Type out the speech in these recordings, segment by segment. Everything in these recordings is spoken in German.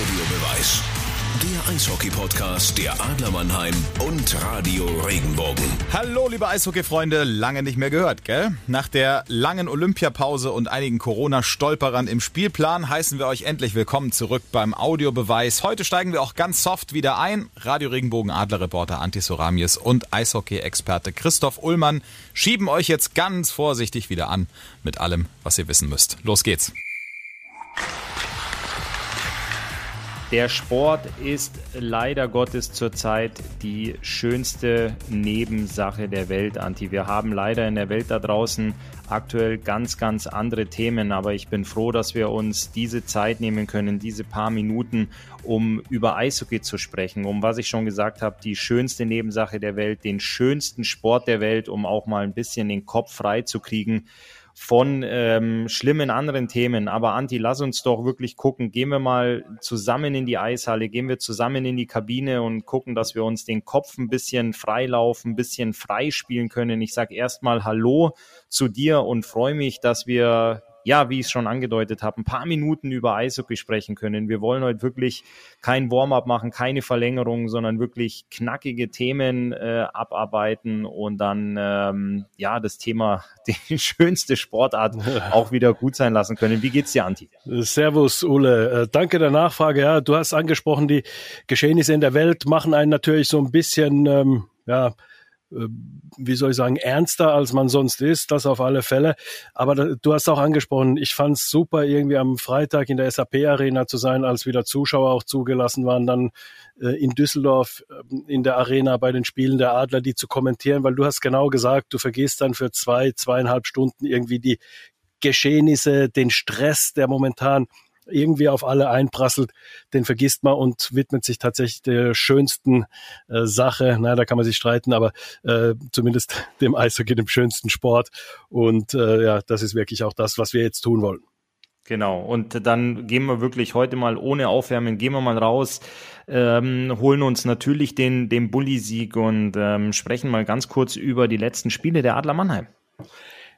Audiobeweis. Der Eishockey-Podcast der Adler Mannheim und Radio Regenbogen. Hallo, liebe Eishockey-Freunde, lange nicht mehr gehört, gell? Nach der langen Olympiapause und einigen Corona-Stolperern im Spielplan heißen wir euch endlich willkommen zurück beim Audiobeweis. Heute steigen wir auch ganz soft wieder ein. Radio Regenbogen Adlerreporter Antti Soramies und Eishockey-Experte Christoph Ullmann schieben euch jetzt ganz vorsichtig wieder an mit allem, was ihr wissen müsst. Los geht's. Der Sport ist leider Gottes zurzeit die schönste Nebensache der Welt, Anti. Wir haben leider in der Welt da draußen aktuell ganz, ganz andere Themen, aber ich bin froh, dass wir uns diese Zeit nehmen können, diese paar Minuten, um über Eishockey zu sprechen, um was ich schon gesagt habe, die schönste Nebensache der Welt, den schönsten Sport der Welt, um auch mal ein bisschen den Kopf frei zu kriegen von ähm, schlimmen anderen Themen. Aber Anti, lass uns doch wirklich gucken. Gehen wir mal zusammen in die Eishalle, gehen wir zusammen in die Kabine und gucken, dass wir uns den Kopf ein bisschen freilaufen, ein bisschen freispielen können. Ich sage erstmal Hallo zu dir und freue mich, dass wir ja, wie ich es schon angedeutet habe, ein paar Minuten über Eishockey sprechen können. Wir wollen heute wirklich kein Warm-up machen, keine Verlängerung, sondern wirklich knackige Themen äh, abarbeiten und dann ähm, ja das Thema die schönste Sportart auch wieder gut sein lassen können. Wie geht's dir, Anti? Servus, Ule. Äh, danke der Nachfrage. Ja, du hast angesprochen, die Geschehnisse in der Welt machen einen natürlich so ein bisschen ähm, ja wie soll ich sagen, ernster, als man sonst ist, das auf alle Fälle. Aber da, du hast auch angesprochen, ich fand es super, irgendwie am Freitag in der SAP-Arena zu sein, als wieder Zuschauer auch zugelassen waren, dann äh, in Düsseldorf äh, in der Arena bei den Spielen der Adler, die zu kommentieren, weil du hast genau gesagt, du vergisst dann für zwei, zweieinhalb Stunden irgendwie die Geschehnisse, den Stress, der momentan irgendwie auf alle einprasselt, den vergisst man und widmet sich tatsächlich der schönsten äh, Sache. Na, da kann man sich streiten, aber äh, zumindest dem Eishockey, dem schönsten Sport. Und äh, ja, das ist wirklich auch das, was wir jetzt tun wollen. Genau, und dann gehen wir wirklich heute mal ohne Aufwärmen, gehen wir mal raus, ähm, holen uns natürlich den, den Bulli-Sieg und ähm, sprechen mal ganz kurz über die letzten Spiele der Adler Mannheim.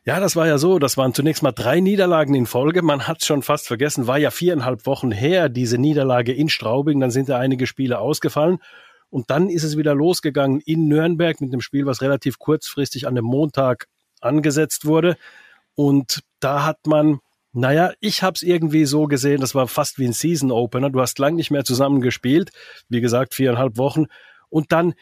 Ja, das war ja so. Das waren zunächst mal drei Niederlagen in Folge. Man hat schon fast vergessen, war ja viereinhalb Wochen her, diese Niederlage in Straubing. Dann sind da einige Spiele ausgefallen. Und dann ist es wieder losgegangen in Nürnberg mit dem Spiel, was relativ kurzfristig an dem Montag angesetzt wurde. Und da hat man, naja, ich habe es irgendwie so gesehen, das war fast wie ein Season Opener. Du hast lang nicht mehr zusammen gespielt, wie gesagt, viereinhalb Wochen. Und dann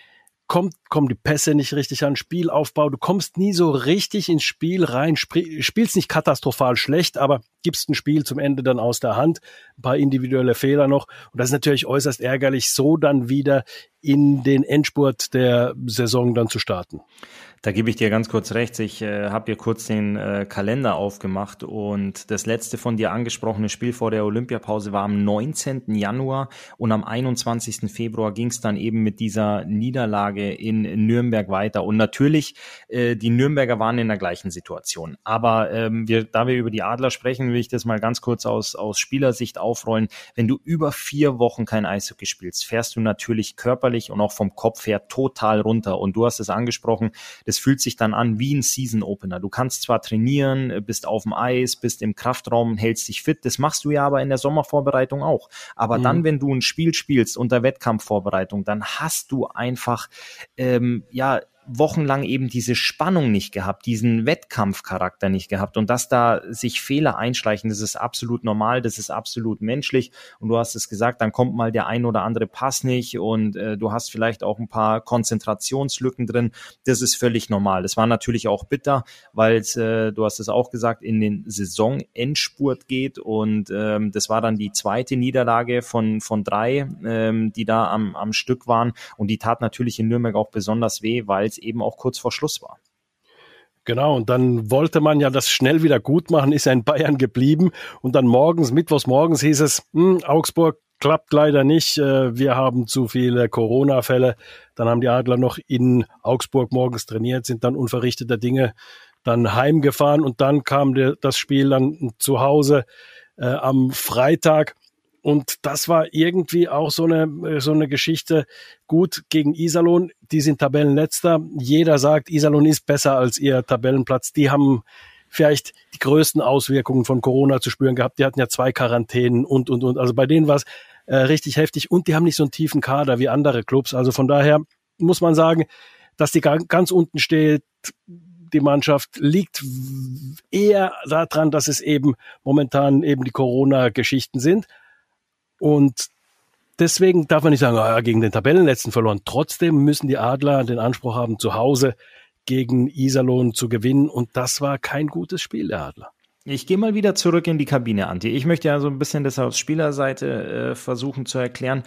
kommt, kommen die Pässe nicht richtig an, Spielaufbau, du kommst nie so richtig ins Spiel rein, spielst nicht katastrophal schlecht, aber gibst ein Spiel zum Ende dann aus der Hand, ein paar individuelle Fehler noch. Und das ist natürlich äußerst ärgerlich, so dann wieder in den Endspurt der Saison dann zu starten. Da gebe ich dir ganz kurz recht. Ich äh, habe hier kurz den äh, Kalender aufgemacht und das letzte von dir angesprochene Spiel vor der Olympiapause war am 19. Januar und am 21. Februar ging es dann eben mit dieser Niederlage in Nürnberg weiter. Und natürlich, äh, die Nürnberger waren in der gleichen Situation. Aber ähm, wir, da wir über die Adler sprechen, will ich das mal ganz kurz aus, aus Spielersicht aufrollen. Wenn du über vier Wochen kein Eishockey spielst, fährst du natürlich körperlich und auch vom Kopf her total runter. Und du hast es angesprochen, das fühlt sich dann an wie ein Season Opener. Du kannst zwar trainieren, äh, bist auf dem Eis, bist im Kraftraum, hältst dich fit, das machst du ja aber in der Sommervorbereitung auch. Aber mhm. dann, wenn du ein Spiel spielst unter Wettkampfvorbereitung, dann hast du einfach ähm, ja wochenlang eben diese Spannung nicht gehabt, diesen Wettkampfcharakter nicht gehabt. Und dass da sich Fehler einschleichen, das ist absolut normal, das ist absolut menschlich. Und du hast es gesagt, dann kommt mal der ein oder andere Pass nicht und äh, du hast vielleicht auch ein paar Konzentrationslücken drin, das ist völlig normal. Das war natürlich auch bitter, weil äh, du hast es auch gesagt, in den Saisonendspurt geht. Und ähm, das war dann die zweite Niederlage von, von drei, ähm, die da am, am Stück waren. Und die tat natürlich in Nürnberg auch besonders weh, weil es eben auch kurz vor Schluss war. Genau, und dann wollte man ja das schnell wieder gut machen, ist ja in Bayern geblieben. Und dann morgens, mittwochs morgens hieß es, hm, Augsburg klappt leider nicht, äh, wir haben zu viele Corona-Fälle. Dann haben die Adler noch in Augsburg morgens trainiert, sind dann unverrichteter Dinge dann heimgefahren und dann kam der, das Spiel dann zu Hause äh, am Freitag. Und das war irgendwie auch so eine, äh, so eine Geschichte. Gut gegen Iserlohn, die sind Tabellenletzter. Jeder sagt, Iserlohn ist besser als ihr Tabellenplatz. Die haben vielleicht die größten Auswirkungen von Corona zu spüren gehabt. Die hatten ja zwei Quarantänen und, und, und. Also bei denen war es äh, richtig heftig und die haben nicht so einen tiefen Kader wie andere Clubs. Also von daher muss man sagen, dass die ganz unten steht, die Mannschaft liegt eher daran, dass es eben momentan eben die Corona-Geschichten sind. Und deswegen darf man nicht sagen, ah, gegen den Tabellenletzten verloren. Trotzdem müssen die Adler den Anspruch haben, zu Hause gegen Iserlohn zu gewinnen. Und das war kein gutes Spiel der Adler. Ich gehe mal wieder zurück in die Kabine, Anti. Ich möchte ja so ein bisschen das aus Spielerseite äh, versuchen zu erklären.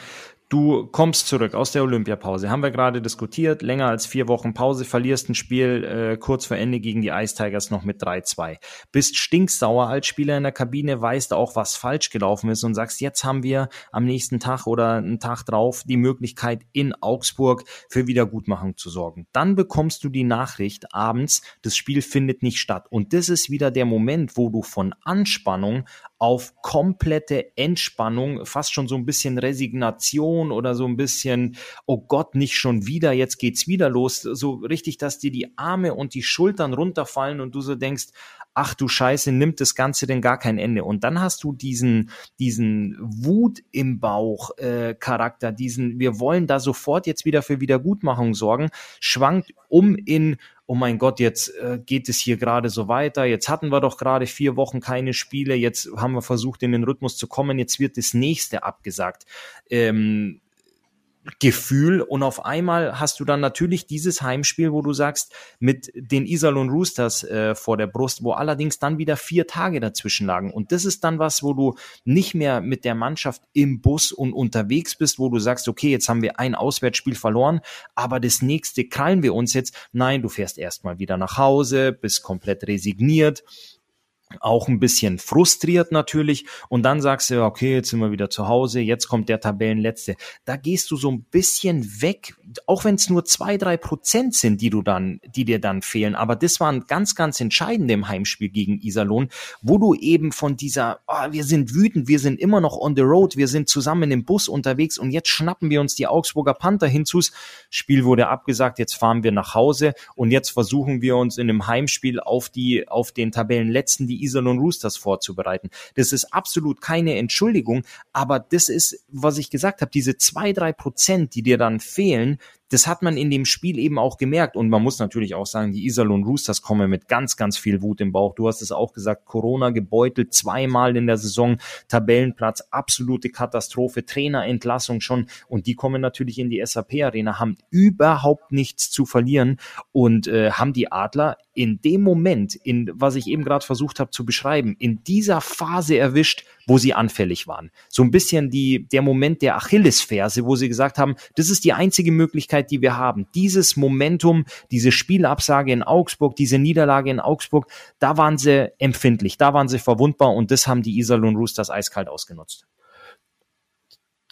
Du kommst zurück aus der Olympiapause, haben wir gerade diskutiert, länger als vier Wochen Pause, verlierst ein Spiel äh, kurz vor Ende gegen die Ice Tigers noch mit 3-2. Bist stinksauer als Spieler in der Kabine, weißt auch, was falsch gelaufen ist und sagst, jetzt haben wir am nächsten Tag oder einen Tag drauf die Möglichkeit, in Augsburg für Wiedergutmachung zu sorgen. Dann bekommst du die Nachricht abends, das Spiel findet nicht statt. Und das ist wieder der Moment, wo du von Anspannung auf komplette Entspannung, fast schon so ein bisschen Resignation oder so ein bisschen, oh Gott, nicht schon wieder, jetzt geht's wieder los. So richtig, dass dir die Arme und die Schultern runterfallen und du so denkst, ach du Scheiße, nimmt das Ganze denn gar kein Ende. Und dann hast du diesen, diesen Wut im Bauch äh, Charakter, diesen, wir wollen da sofort jetzt wieder für Wiedergutmachung sorgen, schwankt um in, oh mein Gott, jetzt äh, geht es hier gerade so weiter, jetzt hatten wir doch gerade vier Wochen keine Spiele, jetzt haben wir versucht, in den Rhythmus zu kommen, jetzt wird das nächste abgesagt. Ähm, Gefühl und auf einmal hast du dann natürlich dieses Heimspiel, wo du sagst, mit den Iserlohn Roosters äh, vor der Brust, wo allerdings dann wieder vier Tage dazwischen lagen. Und das ist dann was, wo du nicht mehr mit der Mannschaft im Bus und unterwegs bist, wo du sagst, okay, jetzt haben wir ein Auswärtsspiel verloren, aber das nächste krallen wir uns jetzt. Nein, du fährst erstmal wieder nach Hause, bist komplett resigniert auch ein bisschen frustriert natürlich und dann sagst du, okay, jetzt sind wir wieder zu Hause, jetzt kommt der Tabellenletzte. Da gehst du so ein bisschen weg, auch wenn es nur zwei, drei Prozent sind, die du dann, die dir dann fehlen. Aber das waren ganz, ganz entscheidend im Heimspiel gegen Iserlohn, wo du eben von dieser, oh, wir sind wütend, wir sind immer noch on the road, wir sind zusammen im Bus unterwegs und jetzt schnappen wir uns die Augsburger Panther hinzus. Spiel wurde abgesagt, jetzt fahren wir nach Hause und jetzt versuchen wir uns in einem Heimspiel auf die, auf den Tabellenletzten, die Iserlohn Roosters vorzubereiten. Das ist absolut keine Entschuldigung, aber das ist, was ich gesagt habe, diese zwei, drei Prozent, die dir dann fehlen, das hat man in dem Spiel eben auch gemerkt. Und man muss natürlich auch sagen, die Iserlohn Roosters kommen mit ganz, ganz viel Wut im Bauch. Du hast es auch gesagt, Corona gebeutelt, zweimal in der Saison, Tabellenplatz, absolute Katastrophe, Trainerentlassung schon. Und die kommen natürlich in die SAP-Arena, haben überhaupt nichts zu verlieren und äh, haben die Adler in dem Moment, in was ich eben gerade versucht habe zu beschreiben, in dieser Phase erwischt, wo sie anfällig waren. So ein bisschen die, der Moment der Achillesferse, wo sie gesagt haben, das ist die einzige Möglichkeit, die wir haben. Dieses Momentum, diese Spielabsage in Augsburg, diese Niederlage in Augsburg, da waren sie empfindlich, da waren sie verwundbar und das haben die Iserlohn Roosters eiskalt ausgenutzt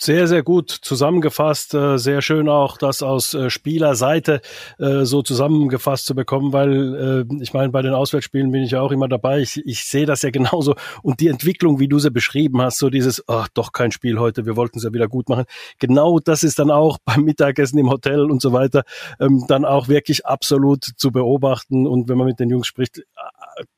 sehr, sehr gut zusammengefasst. Äh, sehr schön auch, das aus äh, Spielerseite äh, so zusammengefasst zu bekommen, weil ich meine, bei den Auswärtsspielen bin ich ja auch immer dabei. Ich, ich sehe das ja genauso. Und die Entwicklung, wie du sie beschrieben hast, so dieses, ach, doch kein Spiel heute, wir wollten es ja wieder gut machen. Genau das ist dann auch beim Mittagessen im Hotel und so weiter ähm, dann auch wirklich absolut zu beobachten. Und wenn man mit den Jungs spricht,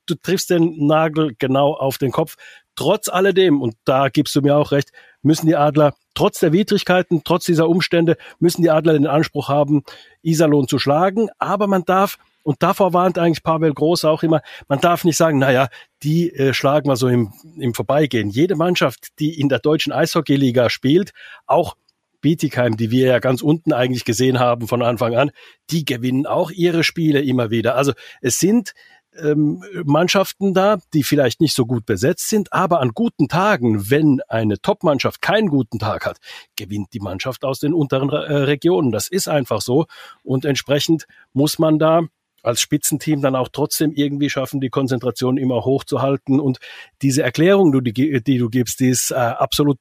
du triffst den Nagel genau auf den Kopf. Trotz alledem, und da gibst du mir auch recht, müssen die Adler trotz der Widrigkeiten, trotz dieser Umstände, müssen die Adler den Anspruch haben, Iserlohn zu schlagen. Aber man darf, und davor warnt eigentlich Pavel Groß auch immer, man darf nicht sagen, naja, die äh, schlagen wir so im, im Vorbeigehen. Jede Mannschaft, die in der deutschen Eishockeyliga spielt, auch Bietigheim, die wir ja ganz unten eigentlich gesehen haben von Anfang an, die gewinnen auch ihre Spiele immer wieder. Also es sind ähm, Mannschaften da, die vielleicht nicht so gut besetzt sind, aber an guten Tagen, wenn eine Top-Mannschaft keinen guten Tag hat, gewinnt die Mannschaft aus den unteren äh, Regionen. Das ist einfach so und entsprechend muss man da als Spitzenteam dann auch trotzdem irgendwie schaffen, die Konzentration immer hochzuhalten. Und diese Erklärung, die, du gibst, die ist äh, absolut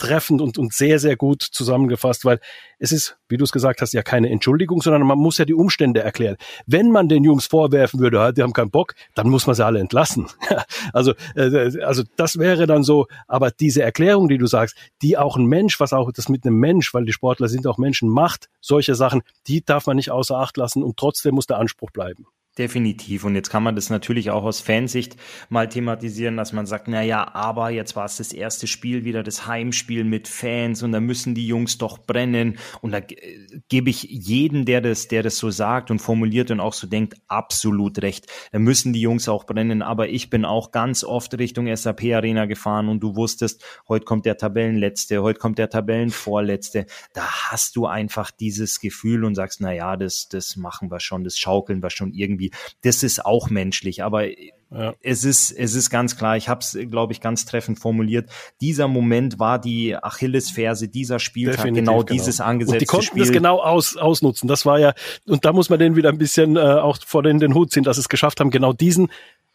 treffend und, und sehr, sehr gut zusammengefasst, weil es ist, wie du es gesagt hast, ja keine Entschuldigung, sondern man muss ja die Umstände erklären. Wenn man den Jungs vorwerfen würde, die haben keinen Bock, dann muss man sie alle entlassen. also, äh, also das wäre dann so, aber diese Erklärung, die du sagst, die auch ein Mensch, was auch das mit einem Mensch, weil die Sportler sind auch Menschen, macht, solche Sachen, die darf man nicht außer Acht lassen und trotzdem muss der Anspruch bleiben Definitiv. Und jetzt kann man das natürlich auch aus Fansicht mal thematisieren, dass man sagt, na ja, aber jetzt war es das erste Spiel wieder, das Heimspiel mit Fans und da müssen die Jungs doch brennen. Und da gebe ich jeden, der das, der das so sagt und formuliert und auch so denkt, absolut recht. Da müssen die Jungs auch brennen. Aber ich bin auch ganz oft Richtung SAP Arena gefahren und du wusstest, heute kommt der Tabellenletzte, heute kommt der Tabellenvorletzte. Da hast du einfach dieses Gefühl und sagst, na ja, das, das machen wir schon, das schaukeln wir schon irgendwie das ist auch menschlich, aber ja. Es ist, es ist ganz klar, ich habe es, glaube ich, ganz treffend formuliert. Dieser Moment war die Achillesferse dieser Spieltag, Definitiv, genau, genau dieses angesetzte und die konnten Spiel. das genau aus, ausnutzen. Das war ja, und da muss man denen wieder ein bisschen äh, auch vor den, den Hut ziehen, dass sie es geschafft haben, genau diesen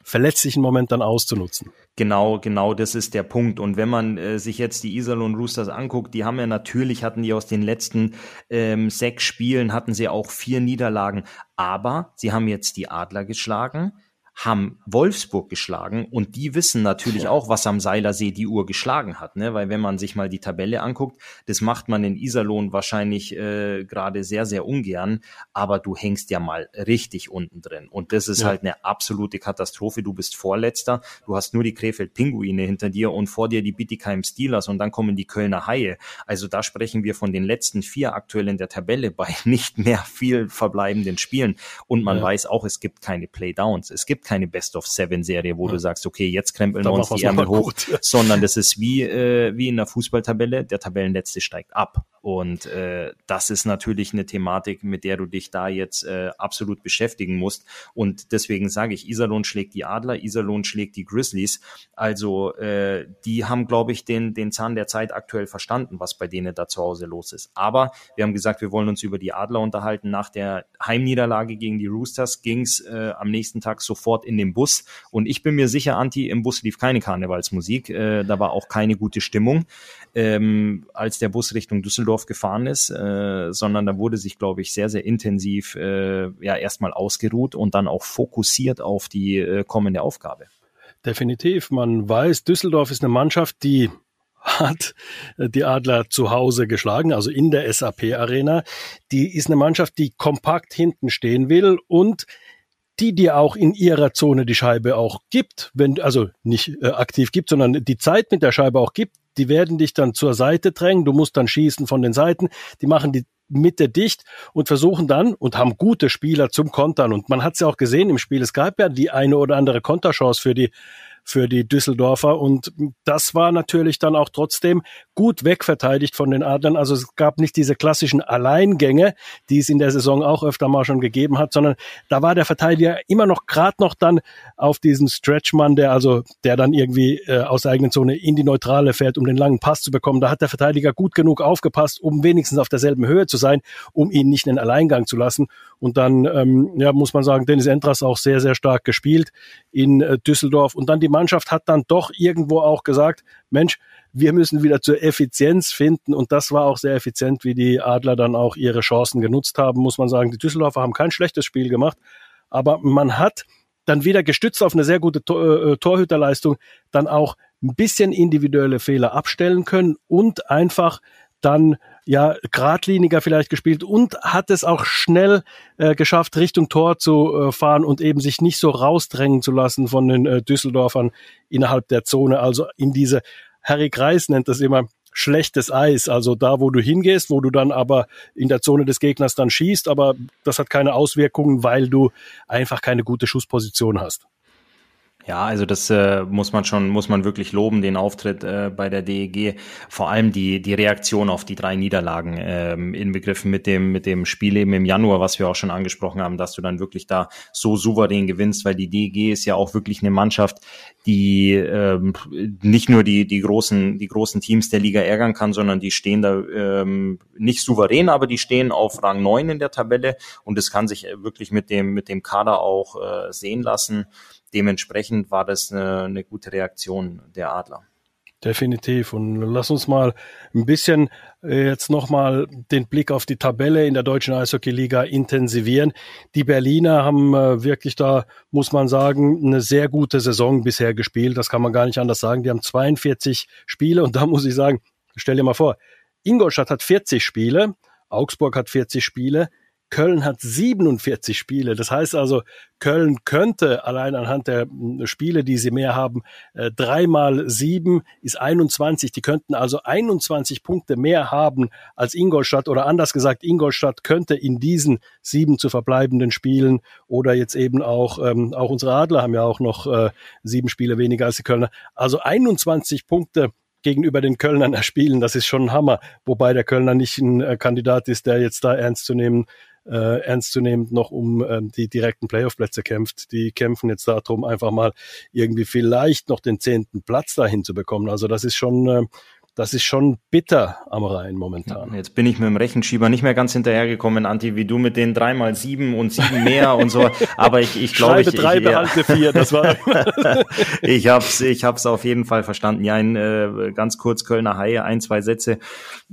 verletzlichen Moment dann auszunutzen. Genau, genau, das ist der Punkt. Und wenn man äh, sich jetzt die Iserlohn Roosters anguckt, die haben ja natürlich, hatten die aus den letzten ähm, sechs Spielen, hatten sie auch vier Niederlagen. Aber sie haben jetzt die Adler geschlagen, haben Wolfsburg geschlagen und die wissen natürlich auch, was am Seilersee die Uhr geschlagen hat, ne? Weil wenn man sich mal die Tabelle anguckt, das macht man in Iserlohn wahrscheinlich äh, gerade sehr, sehr ungern, aber du hängst ja mal richtig unten drin. Und das ist ja. halt eine absolute Katastrophe. Du bist Vorletzter, du hast nur die Krefeld-Pinguine hinter dir und vor dir die Bittigheim Steelers und dann kommen die Kölner Haie. Also da sprechen wir von den letzten vier aktuell in der Tabelle bei nicht mehr viel verbleibenden Spielen. Und man ja. weiß auch, es gibt keine Playdowns. Es gibt keine Best-of-Seven-Serie, wo ja. du sagst, okay, jetzt krempeln wir uns die Ärmel hoch, sondern das ist wie, äh, wie in der Fußballtabelle, der Tabellenletzte steigt ab. Und äh, das ist natürlich eine Thematik, mit der du dich da jetzt äh, absolut beschäftigen musst. Und deswegen sage ich, Iserlohn schlägt die Adler, Iserlohn schlägt die Grizzlies. Also äh, die haben, glaube ich, den, den Zahn der Zeit aktuell verstanden, was bei denen da zu Hause los ist. Aber wir haben gesagt, wir wollen uns über die Adler unterhalten. Nach der Heimniederlage gegen die Roosters ging's äh, am nächsten Tag sofort in den Bus. Und ich bin mir sicher, Anti, im Bus lief keine Karnevalsmusik. Äh, da war auch keine gute Stimmung, ähm, als der Bus Richtung Düsseldorf Düsseldorf gefahren ist, äh, sondern da wurde sich, glaube ich, sehr, sehr intensiv äh, ja erstmal ausgeruht und dann auch fokussiert auf die äh, kommende Aufgabe. Definitiv. Man weiß, Düsseldorf ist eine Mannschaft, die hat äh, die Adler zu Hause geschlagen, also in der SAP Arena. Die ist eine Mannschaft, die kompakt hinten stehen will und die dir auch in ihrer Zone die Scheibe auch gibt, wenn also nicht äh, aktiv gibt, sondern die Zeit mit der Scheibe auch gibt, die werden dich dann zur Seite drängen, du musst dann schießen von den Seiten, die machen die Mitte dicht und versuchen dann und haben gute Spieler zum Kontern. Und man hat es ja auch gesehen im Spiel, es gab ja die eine oder andere Konterchance für die für die Düsseldorfer. Und das war natürlich dann auch trotzdem gut wegverteidigt von den Adlern. Also es gab nicht diese klassischen Alleingänge, die es in der Saison auch öfter mal schon gegeben hat, sondern da war der Verteidiger immer noch gerade noch dann auf diesen Stretchmann, der also der dann irgendwie äh, aus der eigenen Zone in die Neutrale fährt, um den langen Pass zu bekommen. Da hat der Verteidiger gut genug aufgepasst, um wenigstens auf derselben Höhe zu sein, um ihn nicht in den Alleingang zu lassen. Und dann ähm, ja, muss man sagen, Dennis Entras auch sehr, sehr stark gespielt in äh, Düsseldorf. Und dann die Mannschaft hat dann doch irgendwo auch gesagt, Mensch, wir müssen wieder zur Effizienz finden. Und das war auch sehr effizient, wie die Adler dann auch ihre Chancen genutzt haben, muss man sagen. Die Düsseldorfer haben kein schlechtes Spiel gemacht, aber man hat dann wieder gestützt auf eine sehr gute Tor, äh, Torhüterleistung dann auch ein bisschen individuelle Fehler abstellen können und einfach dann ja geradliniger vielleicht gespielt und hat es auch schnell äh, geschafft, Richtung Tor zu äh, fahren und eben sich nicht so rausdrängen zu lassen von den äh, Düsseldorfern innerhalb der Zone, also in diese Harry Kreis nennt das immer schlechtes Eis, also da, wo du hingehst, wo du dann aber in der Zone des Gegners dann schießt, aber das hat keine Auswirkungen, weil du einfach keine gute Schussposition hast. Ja, also das äh, muss man schon, muss man wirklich loben, den Auftritt äh, bei der DEG. Vor allem die, die Reaktion auf die drei Niederlagen ähm, inbegriffen mit dem, mit dem Spiel eben im Januar, was wir auch schon angesprochen haben, dass du dann wirklich da so souverän gewinnst, weil die DEG ist ja auch wirklich eine Mannschaft, die ähm, nicht nur die, die großen, die großen Teams der Liga ärgern kann, sondern die stehen da ähm, nicht souverän, aber die stehen auf Rang neun in der Tabelle und es kann sich wirklich mit dem, mit dem Kader auch äh, sehen lassen dementsprechend war das eine, eine gute Reaktion der Adler. Definitiv. Und lass uns mal ein bisschen äh, jetzt nochmal den Blick auf die Tabelle in der deutschen Eishockey-Liga intensivieren. Die Berliner haben äh, wirklich da, muss man sagen, eine sehr gute Saison bisher gespielt. Das kann man gar nicht anders sagen. Die haben 42 Spiele und da muss ich sagen, stell dir mal vor, Ingolstadt hat 40 Spiele, Augsburg hat 40 Spiele, Köln hat 47 Spiele. Das heißt also, Köln könnte allein anhand der hm, Spiele, die sie mehr haben, äh, dreimal sieben ist 21. Die könnten also 21 Punkte mehr haben als Ingolstadt oder anders gesagt, Ingolstadt könnte in diesen sieben zu verbleibenden Spielen oder jetzt eben auch, ähm, auch unsere Adler haben ja auch noch äh, sieben Spiele weniger als die Kölner. Also 21 Punkte gegenüber den Kölnern erspielen, das ist schon ein Hammer. Wobei der Kölner nicht ein äh, Kandidat ist, der jetzt da ernst zu nehmen äh, ernstzunehmend noch um ähm, die direkten Playoff-Plätze kämpft. Die kämpfen jetzt darum, einfach mal irgendwie vielleicht noch den zehnten Platz dahin zu bekommen. Also das ist schon äh, das ist schon bitter am Rhein momentan. Jetzt bin ich mit dem Rechenschieber nicht mehr ganz hinterhergekommen, Anti, wie du mit den dreimal sieben und sieben mehr und so. Aber ich, ich glaube, ich, drei, ich, behalte vier, das war. ich hab's, ich hab's auf jeden Fall verstanden. Ja, ein, äh, ganz kurz Kölner Haie, ein, zwei Sätze.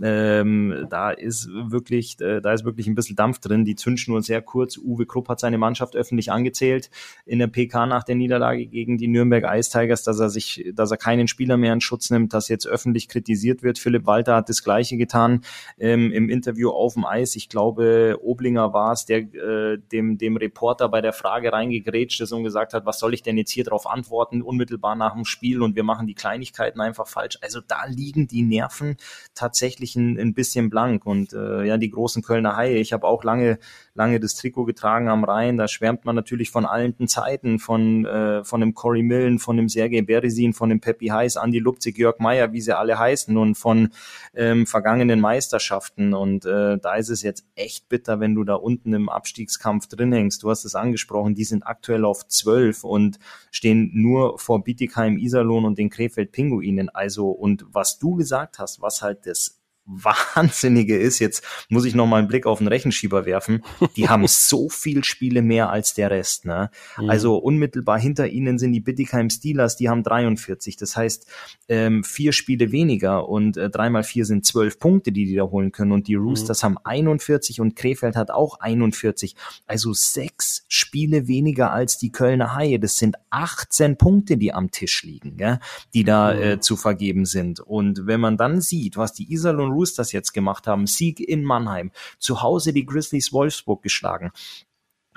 Ähm, da ist wirklich, äh, da ist wirklich ein bisschen Dampf drin. Die Zündschnur sehr kurz. Uwe Krupp hat seine Mannschaft öffentlich angezählt in der PK nach der Niederlage gegen die Nürnberg Ice Tigers, dass er sich, dass er keinen Spieler mehr in Schutz nimmt, dass jetzt öffentlich kritisiert kritisiert wird. Philipp Walter hat das Gleiche getan ähm, im Interview auf dem Eis. Ich glaube, Oblinger war es, der äh, dem, dem Reporter bei der Frage reingegrätscht ist und gesagt hat, was soll ich denn jetzt hier darauf antworten, unmittelbar nach dem Spiel und wir machen die Kleinigkeiten einfach falsch. Also da liegen die Nerven tatsächlich ein, ein bisschen blank und äh, ja, die großen Kölner Haie. Ich habe auch lange lange das Trikot getragen am Rhein. Da schwärmt man natürlich von allen Zeiten, von, äh, von dem Cory Millen, von dem Sergei Beresin, von dem Peppi Heiß, Andi Lupzig, Jörg Meyer, wie sie alle heißen und von ähm, vergangenen Meisterschaften. Und äh, da ist es jetzt echt bitter, wenn du da unten im Abstiegskampf drin hängst. Du hast es angesprochen, die sind aktuell auf zwölf und stehen nur vor Bietigheim, Iserlohn und den Krefeld Pinguinen. Also, und was du gesagt hast, was halt das Wahnsinnige ist, jetzt muss ich noch mal einen Blick auf den Rechenschieber werfen, die haben so viel Spiele mehr als der Rest. Ne? Mhm. Also unmittelbar hinter ihnen sind die Bittigheim Steelers, die haben 43. Das heißt, ähm, vier Spiele weniger und äh, drei mal vier sind zwölf Punkte, die die da holen können. Und die mhm. Roosters mhm. haben 41 und Krefeld hat auch 41. Also sechs Spiele weniger als die Kölner Haie. Das sind 18 Punkte, die am Tisch liegen, gell? die da mhm. äh, zu vergeben sind. Und wenn man dann sieht, was die Iserlohn Roosters jetzt gemacht haben. Sieg in Mannheim. Zu Hause die Grizzlies Wolfsburg geschlagen.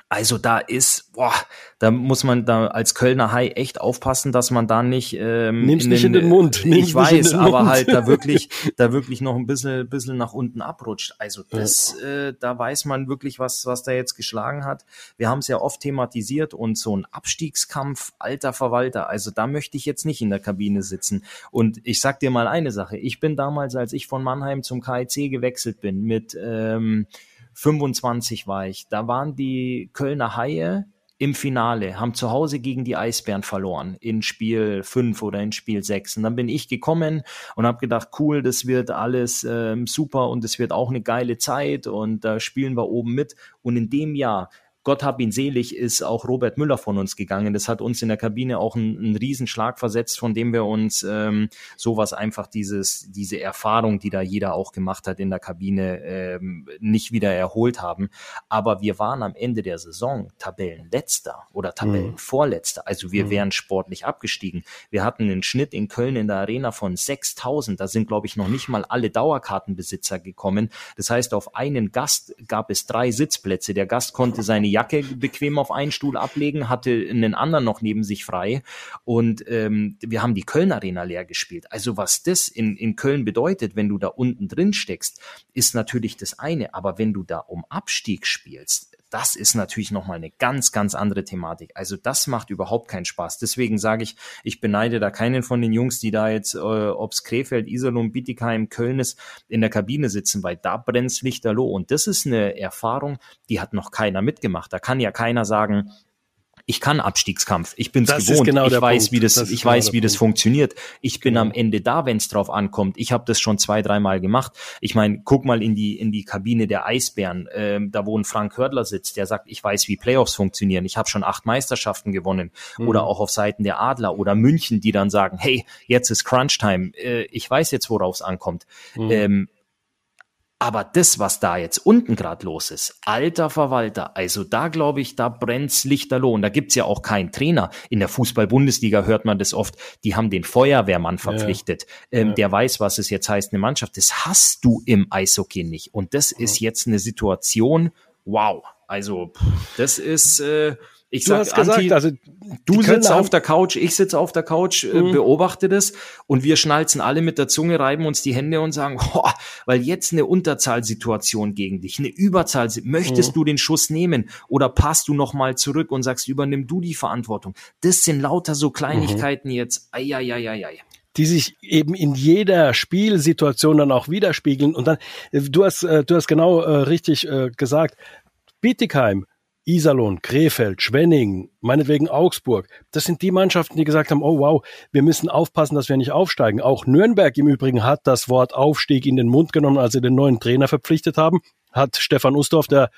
Also da ist, boah, da muss man da als Kölner Hai echt aufpassen, dass man da nicht ähm, Nimm's in nicht in den Mund. Nimm's ich weiß, aber Mund. halt da wirklich, da wirklich noch ein bisschen, bisschen nach unten abrutscht. Also das, ja. äh, da weiß man wirklich, was, was da jetzt geschlagen hat. Wir haben es ja oft thematisiert und so ein Abstiegskampf, alter Verwalter. Also da möchte ich jetzt nicht in der Kabine sitzen. Und ich sag dir mal eine Sache. Ich bin damals, als ich von Mannheim zum KIC gewechselt bin, mit ähm, 25 war ich. Da waren die Kölner Haie im Finale, haben zu Hause gegen die Eisbären verloren in Spiel 5 oder in Spiel 6. Und dann bin ich gekommen und habe gedacht, cool, das wird alles ähm, super und es wird auch eine geile Zeit und da spielen wir oben mit. Und in dem Jahr Gott hab ihn selig, ist auch Robert Müller von uns gegangen. Das hat uns in der Kabine auch einen, einen Riesenschlag versetzt, von dem wir uns ähm, sowas einfach dieses, diese Erfahrung, die da jeder auch gemacht hat in der Kabine, ähm, nicht wieder erholt haben. Aber wir waren am Ende der Saison Tabellenletzter oder Tabellenvorletzter. Also wir mhm. wären sportlich abgestiegen. Wir hatten einen Schnitt in Köln in der Arena von 6000. Da sind, glaube ich, noch nicht mal alle Dauerkartenbesitzer gekommen. Das heißt, auf einen Gast gab es drei Sitzplätze. Der Gast konnte seine Jacke bequem auf einen Stuhl ablegen, hatte einen anderen noch neben sich frei und ähm, wir haben die Köln Arena leer gespielt. Also was das in, in Köln bedeutet, wenn du da unten drin steckst, ist natürlich das eine, aber wenn du da um Abstieg spielst, das ist natürlich nochmal eine ganz, ganz andere Thematik. Also das macht überhaupt keinen Spaß. Deswegen sage ich, ich beneide da keinen von den Jungs, die da jetzt, äh, ob's Krefeld, Iserlohn, Bietigheim, Köln ist, in der Kabine sitzen, weil da brennt's lichterloh. Und das ist eine Erfahrung, die hat noch keiner mitgemacht. Da kann ja keiner sagen, ich kann Abstiegskampf. Ich bin's das gewohnt. Genau ich weiß, Punkt. wie das, das ich genau weiß, wie Punkt. das funktioniert. Ich bin genau. am Ende da, wenn es drauf ankommt. Ich habe das schon zwei, dreimal gemacht. Ich meine, guck mal in die in die Kabine der Eisbären, ähm, da wo ein Frank Hördler sitzt, der sagt, ich weiß, wie Playoffs funktionieren. Ich habe schon acht Meisterschaften gewonnen. Mhm. Oder auch auf Seiten der Adler oder München, die dann sagen, hey, jetzt ist Crunch Time. Äh, ich weiß jetzt, worauf es ankommt. Mhm. Ähm, aber das, was da jetzt unten gerade los ist, alter Verwalter, also da glaube ich, da brennt's lichterloh. Und da gibt's ja auch keinen Trainer. In der Fußball-Bundesliga hört man das oft, die haben den Feuerwehrmann verpflichtet, ja. Ähm, ja. der weiß, was es jetzt heißt, eine Mannschaft. Das hast du im Eishockey nicht. Und das ist jetzt eine Situation, wow. Also, das ist, äh, ich du sag, hast gesagt, Anti, also du sitzt auf der Couch, ich sitze auf der Couch, äh, Mhm. beobachte das und wir schnalzen alle mit der Zunge, reiben uns die Hände und sagen, boah, weil jetzt eine Unterzahlsituation gegen dich, eine Überzahl, möchtest Mhm. du den Schuss nehmen oder passt du noch mal zurück und sagst, übernimm du die Verantwortung. Das sind lauter so Kleinigkeiten Mhm. jetzt. Ei, ei, ei, ei, ei. die sich eben in jeder Spielsituation dann auch widerspiegeln. Und dann, äh, du hast, äh, du hast genau äh, richtig äh, gesagt, Bietigheim, Iserlohn, Krefeld, Schwenning, meinetwegen Augsburg, das sind die Mannschaften, die gesagt haben, oh wow, wir müssen aufpassen, dass wir nicht aufsteigen. Auch Nürnberg im Übrigen hat das Wort Aufstieg in den Mund genommen, als sie den neuen Trainer verpflichtet haben, hat Stefan Ustorf, der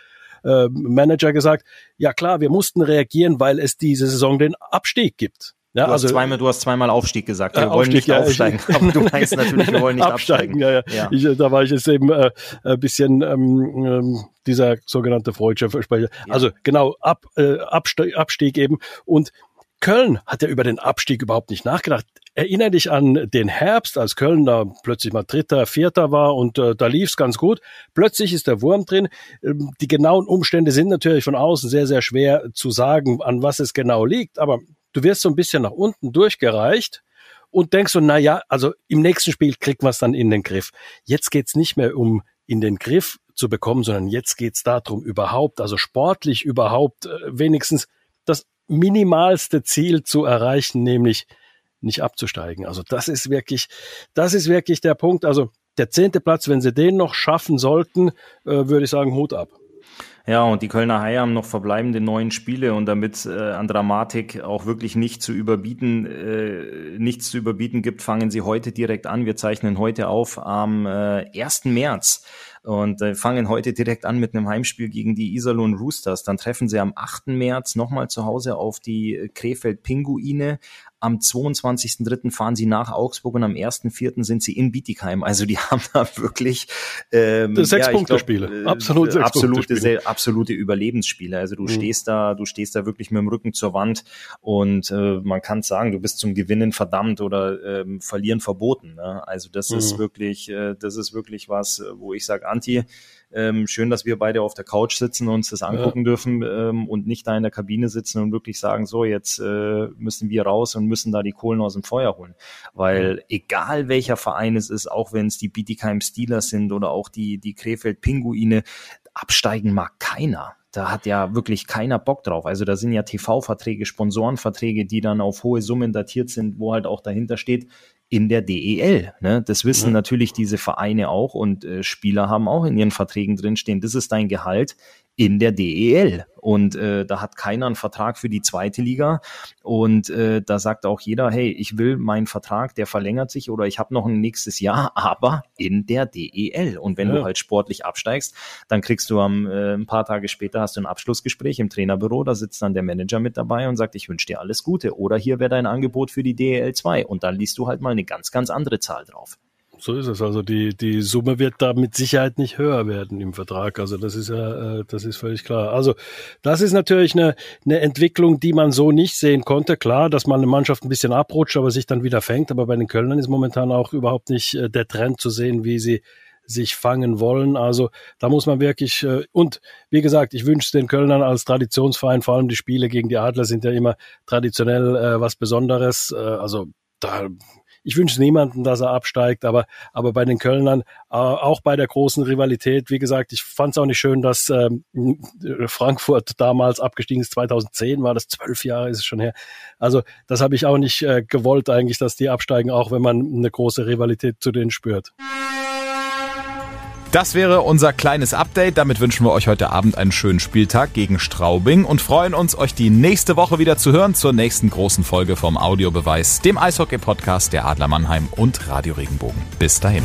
äh, Manager, gesagt, ja klar, wir mussten reagieren, weil es diese Saison den Abstieg gibt. Ja, Du, hast zweimal, du hast zweimal Aufstieg gesagt. Wir Äh, wollen Aufstieg, nicht ja, ich- aufsteigen. Aber du meinst natürlich, wir wollen nicht absteigen. Ja, ja. Ja. Ich, äh, da war ich jetzt eben äh, ein bisschen ähm, ähm, dieser sogenannte Freudscher Versprecher. Also genau, ab, äh, Abstieg, Abstieg eben. Und Köln hat ja über den Abstieg überhaupt nicht nachgedacht. Erinner dich an den Herbst, als Köln da plötzlich mal Dritter, Vierter war und äh, da lief's ganz gut. Plötzlich ist der Wurm drin. Ähm, die genauen Umstände sind natürlich von außen sehr, sehr schwer zu sagen, an was es genau liegt. Aber du wirst so ein bisschen nach unten durchgereicht und denkst so, na ja, also im nächsten Spiel kriegt man es dann in den Griff. Jetzt geht's nicht mehr um in den Griff zu bekommen, sondern jetzt geht's darum, überhaupt, also sportlich überhaupt äh, wenigstens das minimalste Ziel zu erreichen, nämlich nicht abzusteigen. Also das ist wirklich, das ist wirklich der Punkt. Also der zehnte Platz, wenn sie den noch schaffen sollten, äh, würde ich sagen, Hut ab. Ja, und die Kölner Haie haben noch verbleibende neun Spiele und damit äh, an Dramatik auch wirklich nicht zu überbieten, äh, nichts zu überbieten gibt, fangen sie heute direkt an. Wir zeichnen heute auf am äh, 1. März und äh, fangen heute direkt an mit einem Heimspiel gegen die Iserlohn Roosters. Dann treffen sie am 8. März nochmal zu Hause auf die äh, Krefeld Pinguine. Am 22.03. fahren sie nach Augsburg und am 1.04. sind sie in Bietigheim. Also die haben da wirklich ähm, Das ja, Sechs-Punkte-Spiele. glaub, äh, Absolut absolute, Sechs-Punkte-Spiele. sehr- absolute Überlebensspiele. Also du Mhm. stehst da, du stehst da wirklich mit dem Rücken zur Wand und äh, man kann sagen, du bist zum Gewinnen verdammt oder ähm, verlieren verboten. Ne? Also das ist Mhm. wirklich, äh, das ist wirklich was, wo ich sage, Anti, ähm, schön, dass wir beide auf der Couch sitzen und uns das angucken dürfen ähm, und nicht da in der Kabine sitzen und wirklich sagen, so jetzt äh, müssen wir raus und müssen da die Kohlen aus dem Feuer holen. Weil egal welcher Verein es ist, auch wenn es die Bietigheim Steelers sind oder auch die, die Krefeld Pinguine, absteigen mag keiner. Da hat ja wirklich keiner Bock drauf. Also da sind ja TV-Verträge, Sponsorenverträge, die dann auf hohe Summen datiert sind, wo halt auch dahinter steht, in der DEL. Ne? Das wissen Ja. natürlich diese Vereine auch und äh, Spieler haben auch in ihren Verträgen drinstehen, das ist dein Gehalt in der DEL. Und äh, da hat keiner einen Vertrag für die zweite Liga. Und äh, da sagt auch jeder, hey, ich will meinen Vertrag, der verlängert sich oder ich habe noch ein nächstes Jahr, aber in der DEL. Und wenn Ja. du halt sportlich absteigst, dann kriegst du am äh, ein paar Tage später hast du ein Abschlussgespräch im Trainerbüro, da sitzt dann der Manager mit dabei und sagt, ich wünsche dir alles Gute. Oder hier wäre dein Angebot für die DEL 2. Und dann liest du halt mal eine ganz, ganz andere Zahl drauf. So ist es. Also die, die Summe wird da mit Sicherheit nicht höher werden im Vertrag. Also das ist ja, äh, das ist völlig klar. Also das ist natürlich eine, eine Entwicklung, die man so nicht sehen konnte. Klar, dass man eine Mannschaft ein bisschen abrutscht, aber sich dann wieder fängt. Aber bei den Kölnern ist momentan auch überhaupt nicht äh, der Trend zu sehen, wie sie sich fangen wollen. Also da muss man wirklich, äh, und wie gesagt, ich wünsche den Kölnern als Traditionsverein, vor allem die Spiele gegen die Adler sind ja immer traditionell was Besonderes. Also da ich wünsche niemanden, dass er absteigt, aber, aber bei den Kölnern, äh, auch bei der großen Rivalität, wie gesagt, ich fand es auch nicht schön, dass ähm, Frankfurt damals abgestiegen ist, 2010 war das, zwölf Jahre ist es schon her. Also das habe ich auch nicht äh, gewollt eigentlich, dass die absteigen, auch wenn man eine große Rivalität zu denen spürt. Das wäre unser kleines Update. Damit wünschen wir euch heute Abend einen schönen Spieltag gegen Straubing und freuen uns, euch die nächste Woche wieder zu hören zur nächsten großen Folge vom Audiobeweis, dem Eishockey-Podcast der Adler Mannheim und Radio Regenbogen. Bis dahin.